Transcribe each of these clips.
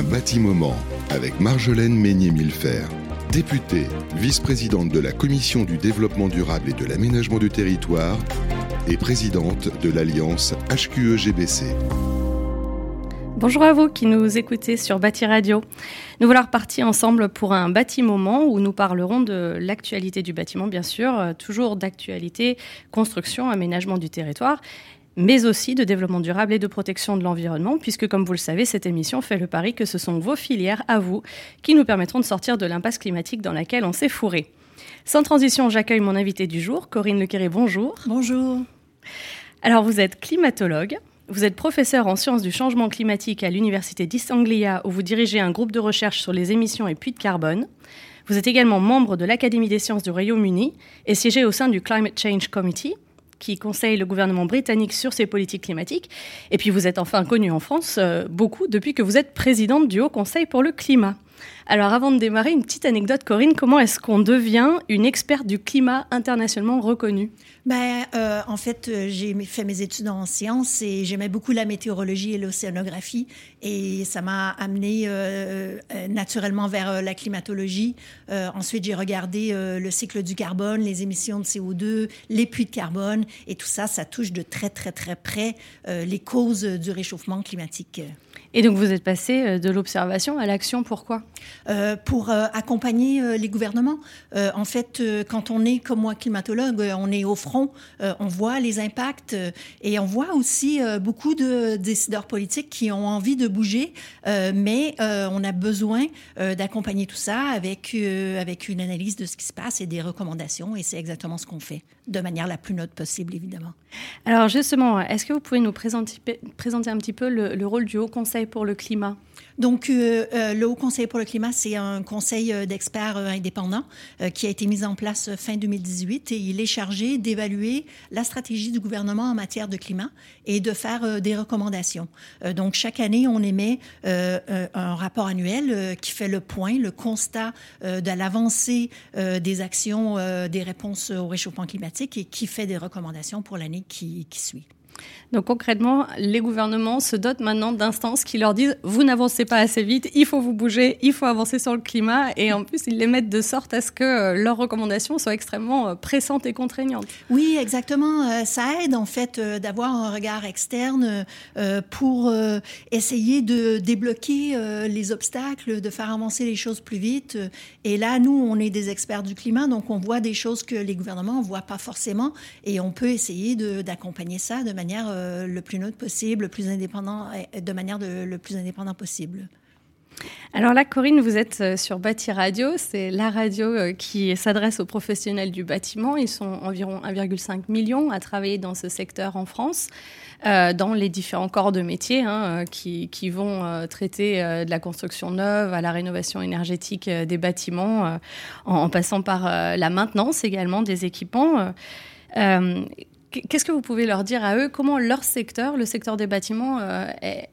Un bâtiment avec Marjolaine Meignet-Millefer, députée, vice-présidente de la Commission du développement durable et de l'aménagement du territoire et présidente de l'Alliance HQE-GBC. Bonjour à vous qui nous écoutez sur Bâti Radio. Nous voilà repartis ensemble pour un bâti-moment où nous parlerons de l'actualité du bâtiment, bien sûr, toujours d'actualité, construction, aménagement du territoire, mais aussi de développement durable et de protection de l'environnement, puisque comme vous le savez, cette émission fait le pari que ce sont vos filières à vous qui nous permettront de sortir de l'impasse climatique dans laquelle on s'est fourré. Sans transition, j'accueille mon invité du jour, Corinne Lequéré, bonjour. Bonjour. Alors vous êtes climatologue, vous êtes professeur en sciences du changement climatique à l'Université d'East Anglia où vous dirigez un groupe de recherche sur les émissions et puits de carbone. Vous êtes également membre de l'Académie des sciences du Royaume-Uni et siégez au sein du Climate Change Committee qui conseille le gouvernement britannique sur ses politiques climatiques. Et puis vous êtes enfin connu en France euh, beaucoup depuis que vous êtes présidente du Haut Conseil pour le climat. Alors avant de démarrer, une petite anecdote, Corinne, comment est-ce qu'on devient une experte du climat internationalement reconnue? Ben, euh, en fait, euh, j'ai fait mes études en sciences et j'aimais beaucoup la météorologie et l'océanographie. Et ça m'a amené euh, naturellement vers la climatologie. ensuite, j'ai regardé le cycle du carbone, les émissions de CO2, les puits de carbone. Et tout ça, ça touche de très, très, très près les causes du réchauffement climatique. Et donc vous êtes passé euh, de l'observation à l'action, pourquoi? Euh, Pour euh, accompagner euh, les gouvernements. En fait, quand on est comme moi climatologue, on est au front, on voit les impacts et on voit aussi beaucoup de décideurs politiques qui ont envie de bouger, mais on a besoin d'accompagner tout ça avec, avec une analyse de ce qui se passe et des recommandations et c'est exactement ce qu'on fait de manière la plus neutre possible, évidemment. Alors justement, est-ce que vous pouvez nous présenter, présenter un petit peu le, le rôle du Haut Conseil pour le climat donc, euh, euh, le Haut Conseil pour le climat, c'est un conseil euh, d'experts indépendants qui a été mis en place fin 2018 et il est chargé d'évaluer la stratégie du gouvernement en matière de climat et de faire des recommandations. donc, chaque année, on émet un rapport annuel qui fait le point, le constat de l'avancée des actions, des réponses au réchauffement climatique et qui fait des recommandations pour l'année qui suit. Donc concrètement, les gouvernements se dotent maintenant d'instances qui leur disent vous n'avancez pas assez vite, il faut vous bouger, il faut avancer sur le climat et en plus ils les mettent de sorte à ce que euh, leurs recommandations soient extrêmement euh, pressantes et contraignantes. Oui, exactement. Euh, ça aide en fait d'avoir un regard externe pour essayer de débloquer les obstacles, de faire avancer les choses plus vite. Et là, nous, on est des experts du climat, donc on voit des choses que les gouvernements ne voient pas forcément et on peut essayer d'accompagner ça de manière euh, le plus neutre possible, le plus indépendant, de manière le plus indépendant possible. Alors là, Corinne, vous êtes euh, sur Bâti Radio. C'est la radio euh, qui s'adresse aux professionnels du bâtiment. Ils sont environ 1,5 million à travailler dans ce secteur en France, dans les différents corps de métier hein, qui, vont traiter de la construction neuve à la rénovation énergétique des bâtiments, en, passant par la maintenance également des équipements. Qu'est-ce que vous pouvez leur dire à eux? Comment leur secteur, le secteur des bâtiments, euh,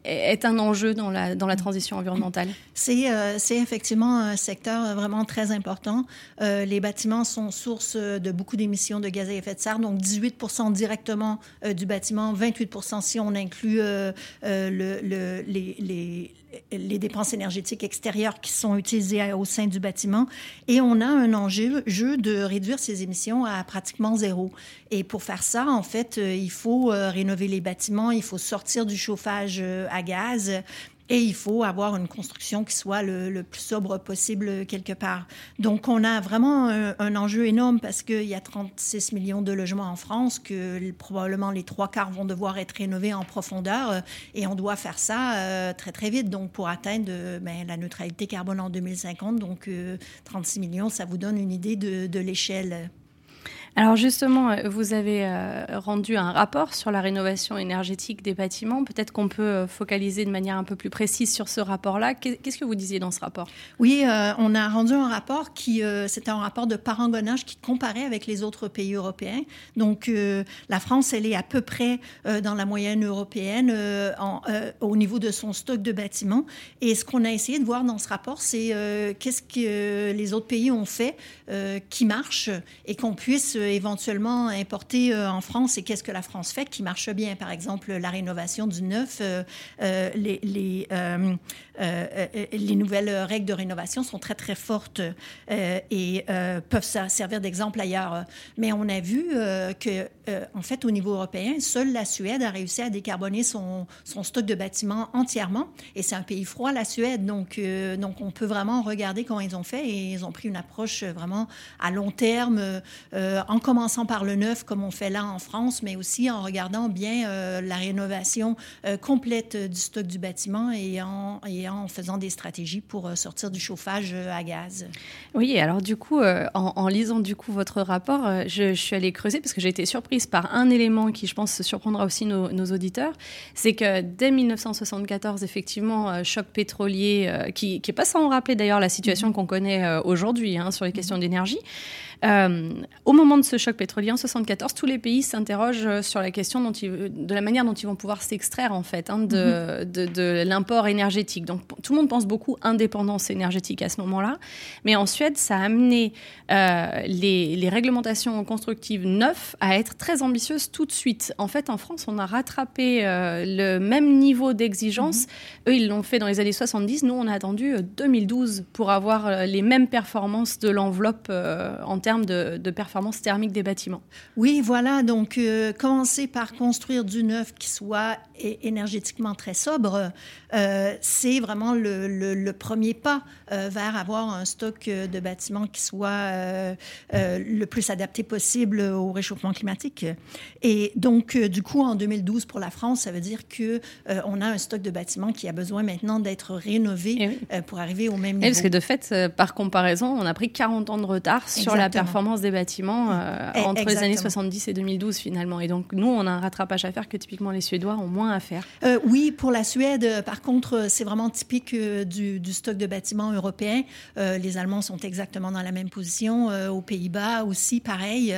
est, un enjeu dans la, dans la transition environnementale? C'est euh, effectivement un secteur vraiment très important. Euh, les bâtiments sont source de beaucoup d'émissions de gaz à effet de serre, donc 18% directement euh, du bâtiment, 28% si on inclut euh, euh, le, le, les, les les dépenses énergétiques extérieures qui sont utilisées au sein du bâtiment. Et on a un enjeu jeu de réduire ces émissions à pratiquement zéro. Et pour faire ça, en fait, euh, il faut euh, rénover les bâtiments, il faut sortir du chauffage euh, à gaz. Et il faut avoir une construction qui soit le, plus sobre possible quelque part. Donc, on a vraiment un, enjeu énorme parce qu'il y a 36 millions de logements en France, que probablement les trois quarts vont devoir être rénovés en profondeur et on doit faire ça euh, très, très vite. Donc, pour atteindre ben, la neutralité carbone en 2050, donc euh, 36 millions, ça vous donne une idée de l'échelle. Alors justement, euh, vous avez euh, rendu un rapport sur la rénovation énergétique des bâtiments. Peut-être qu'on peut euh, focaliser de manière un peu plus précise sur ce rapport-là. Qu'est-ce que vous disiez dans ce rapport? Oui, on a rendu un rapport qui, euh, c'était un rapport de parangonnage qui comparait avec les autres pays européens. Donc la France, elle est à peu près dans la moyenne européenne en, au niveau de son stock de bâtiments. Et ce qu'on a essayé de voir dans ce rapport, c'est qu'est-ce que les autres pays ont fait qui marche et qu'on puisse éventuellement importer en France et qu'est-ce que la France fait qui marche bien? Par exemple, la rénovation du neuf, les, les, les, nouvelles règles de rénovation sont très, très fortes et peuvent servir d'exemple ailleurs. Mais on a vu que, en fait, au niveau européen, seule la Suède a réussi à décarboner son, son stock de bâtiments entièrement. Et c'est un pays froid, la Suède. Donc, donc, on peut vraiment regarder comment ils ont fait et ils ont pris une approche vraiment à long terme, euh, en commençant par le neuf, comme on fait là en France, mais aussi en regardant bien euh, la rénovation euh, complète du stock du bâtiment et en, et en faisant des stratégies pour sortir du chauffage à gaz. Oui, alors du coup, en, lisant du coup votre rapport, je, suis allée creuser parce que j'ai été surprise par un élément qui, je pense, surprendra aussi nos, nos auditeurs, c'est que dès 1974, effectivement, choc pétrolier, qui n'est pas sans rappeler d'ailleurs la situation qu'on connaît aujourd'hui hein, sur les questions d'énergie. Euh, au moment de ce choc pétrolier en 74, tous les pays s'interrogent euh, sur la question dont de la manière dont ils vont pouvoir s'extraire en fait hein, de, mhm. de, l'import énergétique. Donc tout le monde pense beaucoup indépendance énergétique à ce moment-là, mais en Suède, ça a amené euh, les, les, réglementations constructives neuves à être très ambitieuses tout de suite. En fait, en France, on a rattrapé le même niveau d'exigence. Mhm. Eux, ils l'ont fait dans les années 70. Nous, on a attendu 2012 pour avoir les mêmes performances de l'enveloppe en termes de, de performance thermique des bâtiments. Oui, voilà. Donc, euh, commencer par construire du neuf qui soit énergétiquement très sobre, euh, c'est vraiment le, le, premier pas euh, vers avoir un stock de bâtiments qui soit le plus adapté possible au réchauffement climatique. Et donc, du coup, en 2012, pour la France, ça veut dire que on a un stock de bâtiments qui a besoin maintenant d'être rénové eh pour arriver au même eh, niveau. parce que de fait, par comparaison, on a pris 40 ans de retard sur la performance des bâtiments euh, eh, entre les années 70 et 2012 finalement. Et donc nous, on a un rattrapage à faire que typiquement les Suédois ont moins à faire. Euh, oui, pour la Suède, euh, par contre, c'est vraiment typique du, stock de bâtiments européens. les Allemands sont exactement dans la même position. aux Pays-Bas aussi, pareil.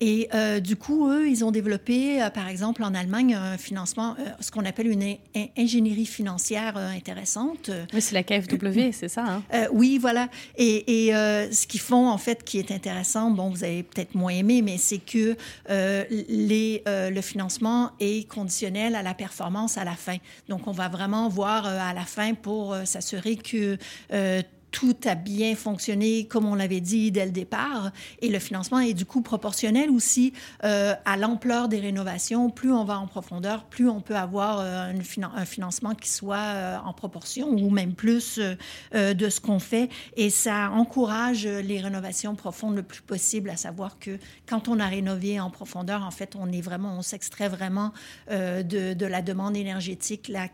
Et du coup, eux, ils ont développé, par exemple, en Allemagne, un financement, ce qu'on appelle une ingénierie financière intéressante. Oui, c'est la KfW, c'est ça. Hein? oui, voilà. Et, et ce qu'ils font, en fait, qui est intéressant, bon, vous avez peut-être moins aimé, mais c'est que euh, euh, le financement est conditionnel à la performance à la fin. Donc, on va vraiment voir euh, à la fin pour s'assurer que tout a bien fonctionné comme on l'avait dit dès le départ. Et le financement est du coup proportionnel aussi euh, à l'ampleur des rénovations. Plus on va en profondeur, plus on peut avoir euh, un, financement qui soit euh, en proportion ou même plus de ce qu'on fait. Et ça encourage les rénovations profondes le plus possible, à savoir que quand on a rénové en profondeur, en fait, on est vraiment, on s'extrait vraiment de, la demande énergétique là,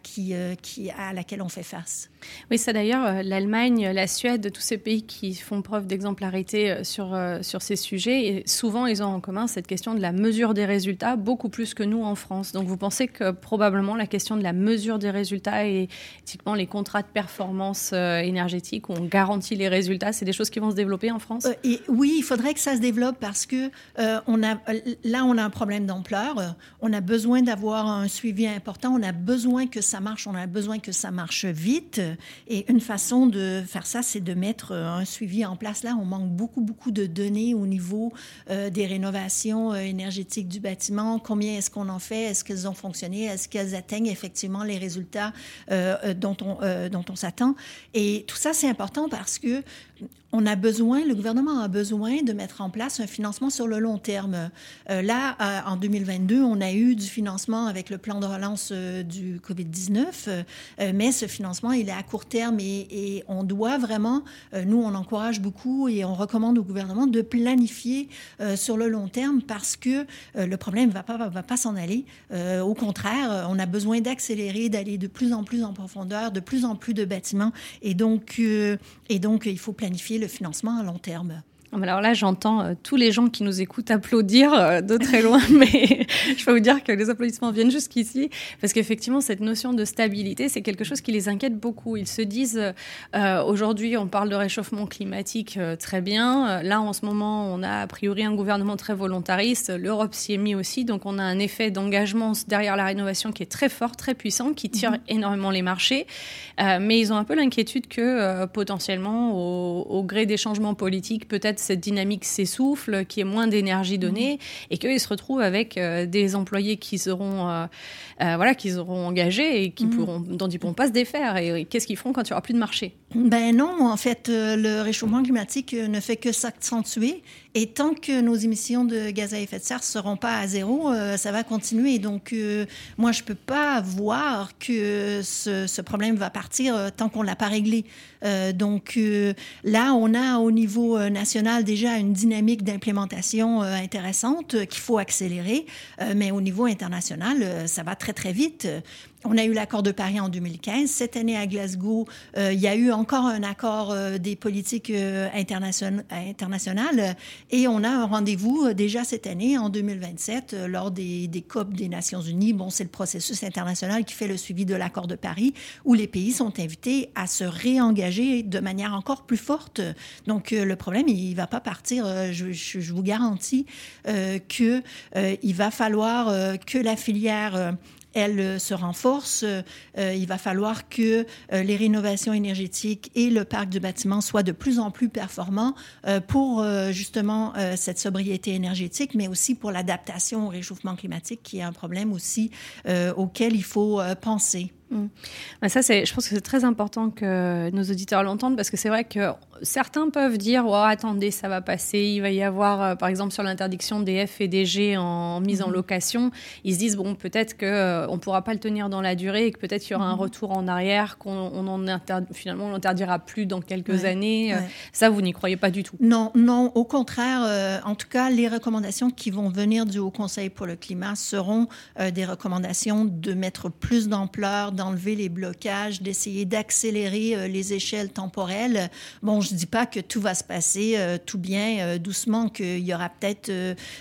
à laquelle on fait face. Oui, ça d'ailleurs, l'Allemagne, la Suède, tous ces pays qui font preuve d'exemplarité euh, sur, euh, sur ces sujets, et souvent ils ont en commun cette question de la mesure des résultats, beaucoup plus que nous en France. Donc vous pensez que probablement la question de la mesure des résultats et typiquement les contrats de performance euh, énergétique où on garantit les résultats, c'est des choses qui vont se développer en France? Et Oui, il faudrait que ça se développe parce que on a, là, on a un problème d'ampleur. On a besoin d'avoir un suivi important. On a besoin que ça marche. On a besoin que ça marche vite. Et une façon de faire ça, c'est de mettre euh, un suivi en place. Là, on manque beaucoup, beaucoup de données au niveau euh, des rénovations euh, énergétiques du bâtiment. Combien est-ce qu'on en fait? Est-ce qu'elles ont fonctionné? Est-ce qu'elles atteignent effectivement les résultats dont on, dont on s'attend? Et tout ça, c'est important parce que on a besoin, le gouvernement a besoin de mettre en place un financement sur le long terme. Euh, là, euh, en 2022, on a eu du financement avec le plan de relance euh, du COVID-19, mais ce financement, il est à court terme et, on doit vraiment, nous, on encourage beaucoup et on recommande au gouvernement de planifier sur le long terme parce que le problème ne va pas, va pas s'en aller. au contraire, on a besoin d'accélérer, d'aller de plus en plus en profondeur, de plus en plus de bâtiments et donc, et donc il faut planifier financement à long terme? Alors là, j'entends euh, tous les gens qui nous écoutent applaudir euh, de très loin, mais je peux vous dire que les applaudissements viennent jusqu'ici, parce qu'effectivement, cette notion de stabilité, c'est quelque chose qui les inquiète beaucoup. Ils se disent, euh, aujourd'hui, on parle de réchauffement climatique très bien. Là, en ce moment, on a a priori un gouvernement très volontariste. L'Europe s'y est mis aussi, donc on a un effet d'engagement derrière la rénovation qui est très fort, très puissant, qui tire mhm. énormément les marchés. mais ils ont un peu l'inquiétude que potentiellement, au, au gré des changements politiques, peut-être fait cette dynamique s'essouffle, qu'il y ait moins d'énergie donnée mmh. et qu'ils se retrouvent avec des employés qui seront, voilà, qu'ils auront engagés et qui mmh. pourront, dont ils ne pourront pas se défaire. Et, qu'est-ce qu'ils feront quand il n'y aura plus de marché? Ben non, en fait, le réchauffement climatique ne fait que s'accentuer. Et tant que nos émissions de gaz à effet de serre ne seront pas à zéro, ça va continuer. Donc, moi, je ne peux pas voir que ce, problème va partir tant qu'on ne l'a pas réglé. Euh, donc euh, là, on a au niveau euh, national déjà une dynamique d'implémentation intéressante qu'il faut accélérer, mais au niveau international, ça va très très vite. On a eu l'accord de Paris en 2015. Cette année à Glasgow, il y a eu encore un accord des politiques internationales et on a un rendez-vous déjà cette année, en 2027, lors des, COP des Nations Unies. Bon, c'est le processus international qui fait le suivi de l'accord de Paris où les pays sont invités à se réengager de manière encore plus forte. Donc, euh, le problème, il ne va pas partir. Euh, je, vous garantis euh, qu'il va falloir que la filière elle se renforce. il va falloir que les rénovations énergétiques et le parc du bâtiment soient de plus en plus performants pour justement cette sobriété énergétique, mais aussi pour l'adaptation au réchauffement climatique, qui est un problème aussi auquel il faut penser. Mm. Ça, c'est, je pense que c'est très important que nos auditeurs l'entendent parce que c'est vrai que certains peuvent dire oh, attendez, ça va passer, il va y avoir, euh, par exemple, sur l'interdiction des F et des G en mise en mm-hmm. location, ils se disent bon, peut-être qu'on euh, ne pourra pas le tenir dans la durée et que peut-être il y aura un mm-hmm. retour en arrière, qu'on on en finalement on l'interdira plus dans quelques années. Euh, ça, vous n'y croyez pas du tout Non, non, au contraire. en tout cas, les recommandations qui vont venir du Haut Conseil pour le climat seront des recommandations de mettre plus d'ampleur d'enlever les blocages, d'essayer d'accélérer euh, les échelles temporelles. Bon, je ne dis pas que tout va se passer euh, tout bien, euh, doucement, qu'il y aura peut-être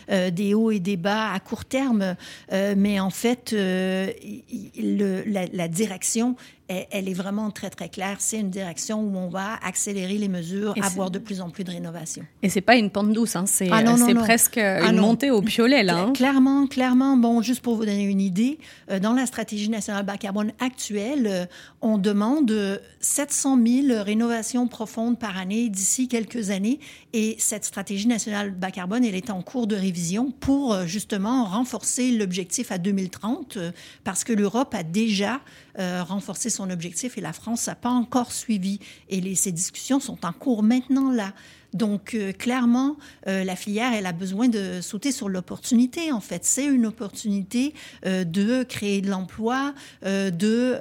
des hauts et des bas à court terme, mais en fait, la, la, direction elle, est vraiment très, très claire. C'est une direction où on va accélérer les mesures, avoir de plus en plus de rénovation. Et c'est pas une pente douce, hein. c'est ah presque ah une montée au piolet. Là, hein. Clairement, clairement. Bon, juste pour vous donner une idée, euh, dans la stratégie nationale bas carbone actuelle, euh, on demande 700 000 rénovations profondes par année d'ici quelques années. Et cette stratégie nationale bas carbone, elle est en cours de révision pour euh, justement renforcer l'objectif à 2030, parce que l'Europe a déjà renforcé son objectif et la France n'a pas encore suivi. Et les, ces discussions sont en cours maintenant là. Donc, euh, clairement, euh, la filière, elle a besoin de sauter sur l'opportunité, en fait. C'est une opportunité euh, de créer de l'emploi, de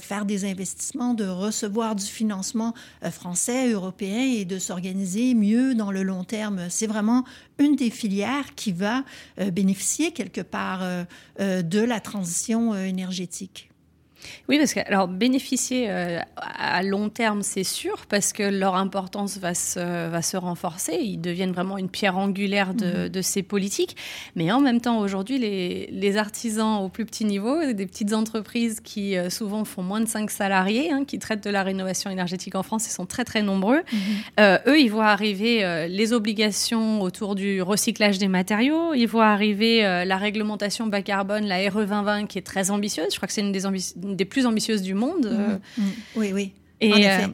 faire des investissements, de recevoir du financement français, européen et de s'organiser mieux dans le long terme. C'est vraiment une des filières qui va bénéficier quelque part de la transition énergétique. Oui, parce que alors bénéficier euh, à long terme, c'est sûr, parce que leur importance va se, va se renforcer. Ils deviennent vraiment une pierre angulaire de, mhm. de ces politiques. Mais en même temps, aujourd'hui, les, les, artisans au plus petit niveau, des petites entreprises qui euh, souvent font moins de 5 salariés, hein, qui traitent de la rénovation énergétique en France, ils sont très très nombreux. Mhm. Euh, eux, ils voient arriver les obligations autour du recyclage des matériaux. Ils voient arriver la réglementation bas carbone, la RE 2020, qui est très ambitieuse. Je crois que c'est une des ambitions des plus ambitieuses du monde. Euh. Mmh, mmh. Oui, oui. Et, en effet. Euh,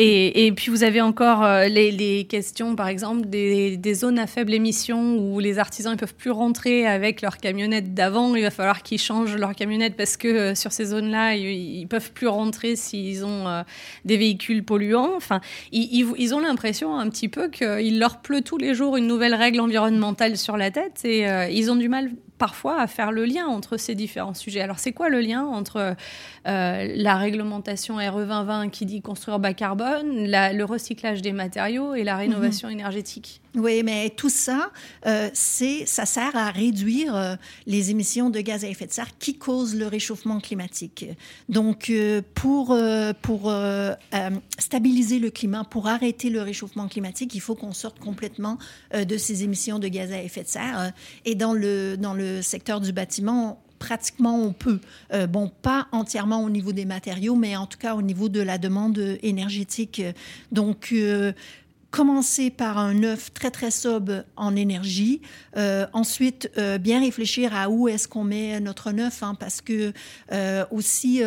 et, et, puis vous avez encore euh, les, les, questions, par exemple, des, des, zones à faible émission où les artisans ne peuvent plus rentrer avec leur camionnette d'avant. Il va falloir qu'ils changent leur camionnette parce que sur ces zones-là, ils, ne peuvent plus rentrer s'ils ont des véhicules polluants. Enfin, ils, ils ont l'impression un petit peu qu'il leur pleut tous les jours une nouvelle règle environnementale sur la tête et ils ont du mal parfois à faire le lien entre ces différents sujets. Alors c'est quoi le lien entre euh, la réglementation RE 2020 qui dit construire bas carbone, le recyclage des matériaux et la rénovation mhm. énergétique? Oui, mais tout ça, euh, ça sert à réduire euh, les émissions de gaz à effet de serre qui causent le réchauffement climatique. Donc, euh, pour, pour stabiliser le climat, pour arrêter le réchauffement climatique, il faut qu'on sorte complètement de ces émissions de gaz à effet de serre. Et dans le, dans le secteur du bâtiment, pratiquement on peut. bon, pas entièrement au niveau des matériaux, mais en tout cas au niveau de la demande énergétique. Donc, commencer par un œuf très très sobre en énergie, euh, ensuite euh, bien réfléchir à où est-ce qu'on met notre œuf, hein, parce que euh, aussi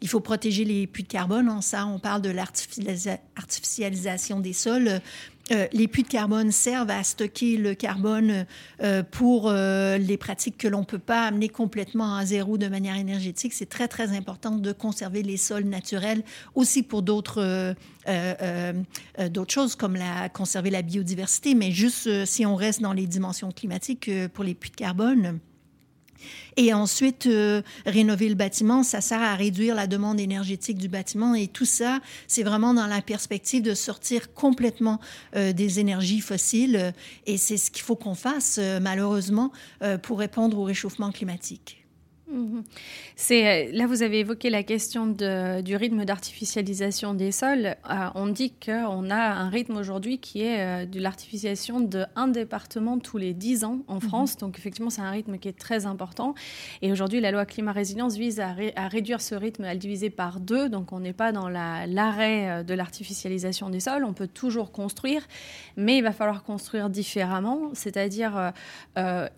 il faut protéger les puits de carbone. Hein, ça, on parle de l'artificialisation des sols. Euh, les puits de carbone servent à stocker le carbone euh, pour euh, les pratiques que l'on ne peut pas amener complètement à zéro de manière énergétique. C'est très, très important de conserver les sols naturels aussi pour d'autres d'autres choses comme la, conserver la biodiversité, mais juste si on reste dans les dimensions climatiques pour les puits de carbone. Et ensuite, euh, rénover le bâtiment, ça sert à réduire la demande énergétique du bâtiment. Et tout ça, c'est vraiment dans la perspective de sortir complètement euh, des énergies fossiles. Et c'est ce qu'il faut qu'on fasse, euh, malheureusement, pour répondre au réchauffement climatique. Mhm. C'est là vous avez évoqué la question du rythme d'artificialisation des sols. Euh, on dit qu'on a un rythme aujourd'hui qui est euh, de l'artificialisation de un département tous les 10 ans en mhm. France. Donc effectivement c'est un rythme qui est très important. Et aujourd'hui la loi climat résilience vise à, réduire ce rythme, à le diviser par deux. Donc on n'est pas dans l'arrêt euh, de l'artificialisation des sols. On peut toujours construire, mais il va falloir construire différemment, c'est-à-dire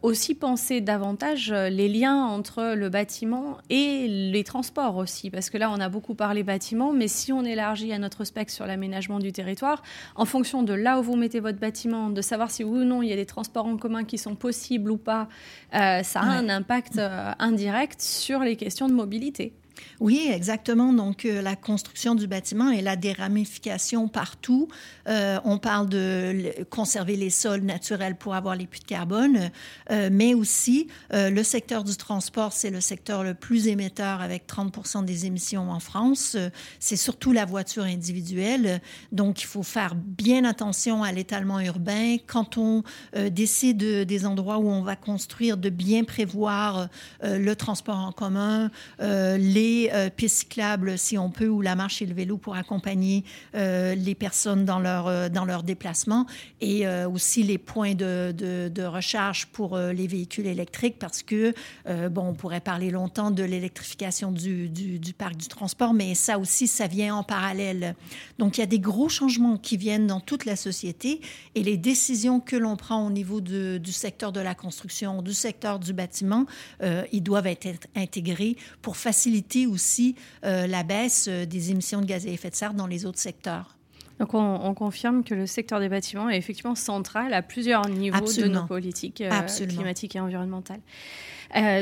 aussi penser davantage les liens entre le bâtiment et les transports aussi, parce que là, on a beaucoup parlé bâtiment, mais si on élargit à notre spec sur l'aménagement du territoire, en fonction de là où vous mettez votre bâtiment, de savoir si oui ou non il y a des transports en commun qui sont possibles ou pas, euh, ça a un impact euh, indirect sur les questions de mobilité. Oui, exactement. Donc, euh, la construction du bâtiment et la déramification partout. Euh, on parle de conserver les sols naturels pour avoir les puits de carbone, euh, mais aussi le secteur du transport, c'est le secteur le plus émetteur avec 30% des émissions en France. c'est surtout la voiture individuelle. Donc, il faut faire bien attention à l'étalement urbain. Quand on décide des endroits où on va construire, de bien prévoir le transport en commun, les les euh, pistes cyclables, si on peut, ou la marche et le vélo pour accompagner euh, les personnes dans leur, euh, dans leur déplacement, et aussi les points de, de, recharge pour les véhicules électriques, parce que, bon, on pourrait parler longtemps de l'électrification du, du, parc du transport, mais ça aussi, ça vient en parallèle. Donc, il y a des gros changements qui viennent dans toute la société, et les décisions que l'on prend au niveau du secteur de la construction, du secteur du bâtiment, ils doivent être intégrés pour faciliter aussi euh, la baisse euh, des émissions de gaz à effet de serre dans les autres secteurs. Donc on, confirme que le secteur des bâtiments est effectivement central à plusieurs niveaux de nos politiques euh, climatiques et environnementales.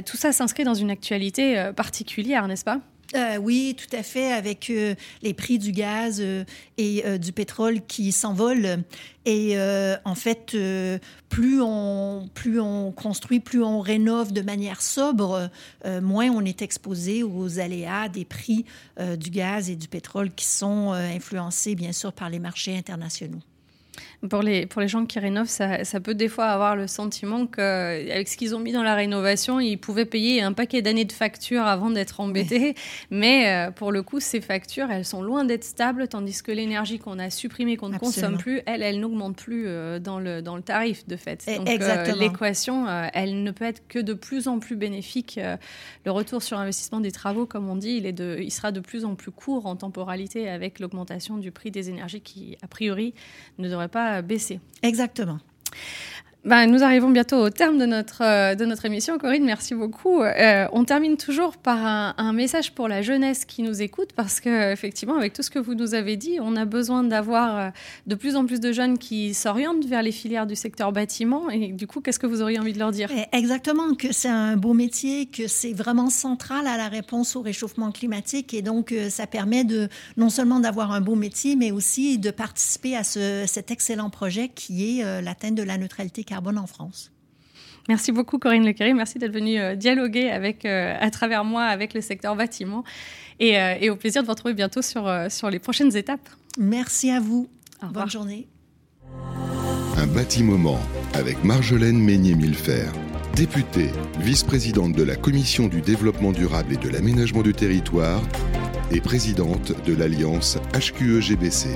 tout ça s'inscrit dans une actualité particulière, n'est-ce pas? Euh, oui, tout à fait, avec euh, les prix du gaz euh, et du pétrole qui s'envolent. Et en fait, plus, on, plus on construit, plus on rénove de manière sobre, moins on est exposé aux aléas des prix du gaz et du pétrole qui sont influencés, bien sûr, par les marchés internationaux. Pour les, pour les gens qui rénovent, ça, ça peut des fois avoir le sentiment qu'avec ce qu'ils ont mis dans la rénovation, ils pouvaient payer un paquet d'années de factures avant d'être embêtés. Mais euh, pour le coup, ces factures, elles sont loin d'être stables, tandis que l'énergie qu'on a supprimée, qu'on ne consomme plus, elle, elle n'augmente plus euh, dans, le, dans le tarif, de fait. Donc euh, l'équation, elle ne peut être que de plus en plus bénéfique. le retour sur investissement des travaux, comme on dit, il, est de, il sera de plus en plus court en temporalité avec l'augmentation du prix des énergies qui, a priori, ne devrait pas baisser. Exactement. Ben, nous arrivons bientôt au terme de notre, euh, de notre émission. Corinne, merci beaucoup. Euh, on termine toujours par un, message pour la jeunesse qui nous écoute, parce que effectivement, avec tout ce que vous nous avez dit, on a besoin d'avoir euh, de plus en plus de jeunes qui s'orientent vers les filières du secteur bâtiment. Et du coup, qu'est-ce que vous auriez envie de leur dire? Exactement, que c'est un beau métier, que c'est vraiment central à la réponse au réchauffement climatique. Et donc, ça permet de non seulement d'avoir un beau métier, mais aussi de participer à ce, cet excellent projet qui est l'atteinte de la neutralité carbone carbone en France. Merci beaucoup Corinne Lequery, merci d'être venue euh, dialoguer avec, euh, à travers moi avec le secteur bâtiment et, euh, et, au plaisir de vous retrouver bientôt sur, sur les prochaines étapes. Merci à vous. Bonne journée. Un bâtiment avec Marjolaine Meignet-Millefer, députée, vice-présidente de la Commission du développement durable et de l'aménagement du territoire et présidente de l'Alliance HQE-GBC.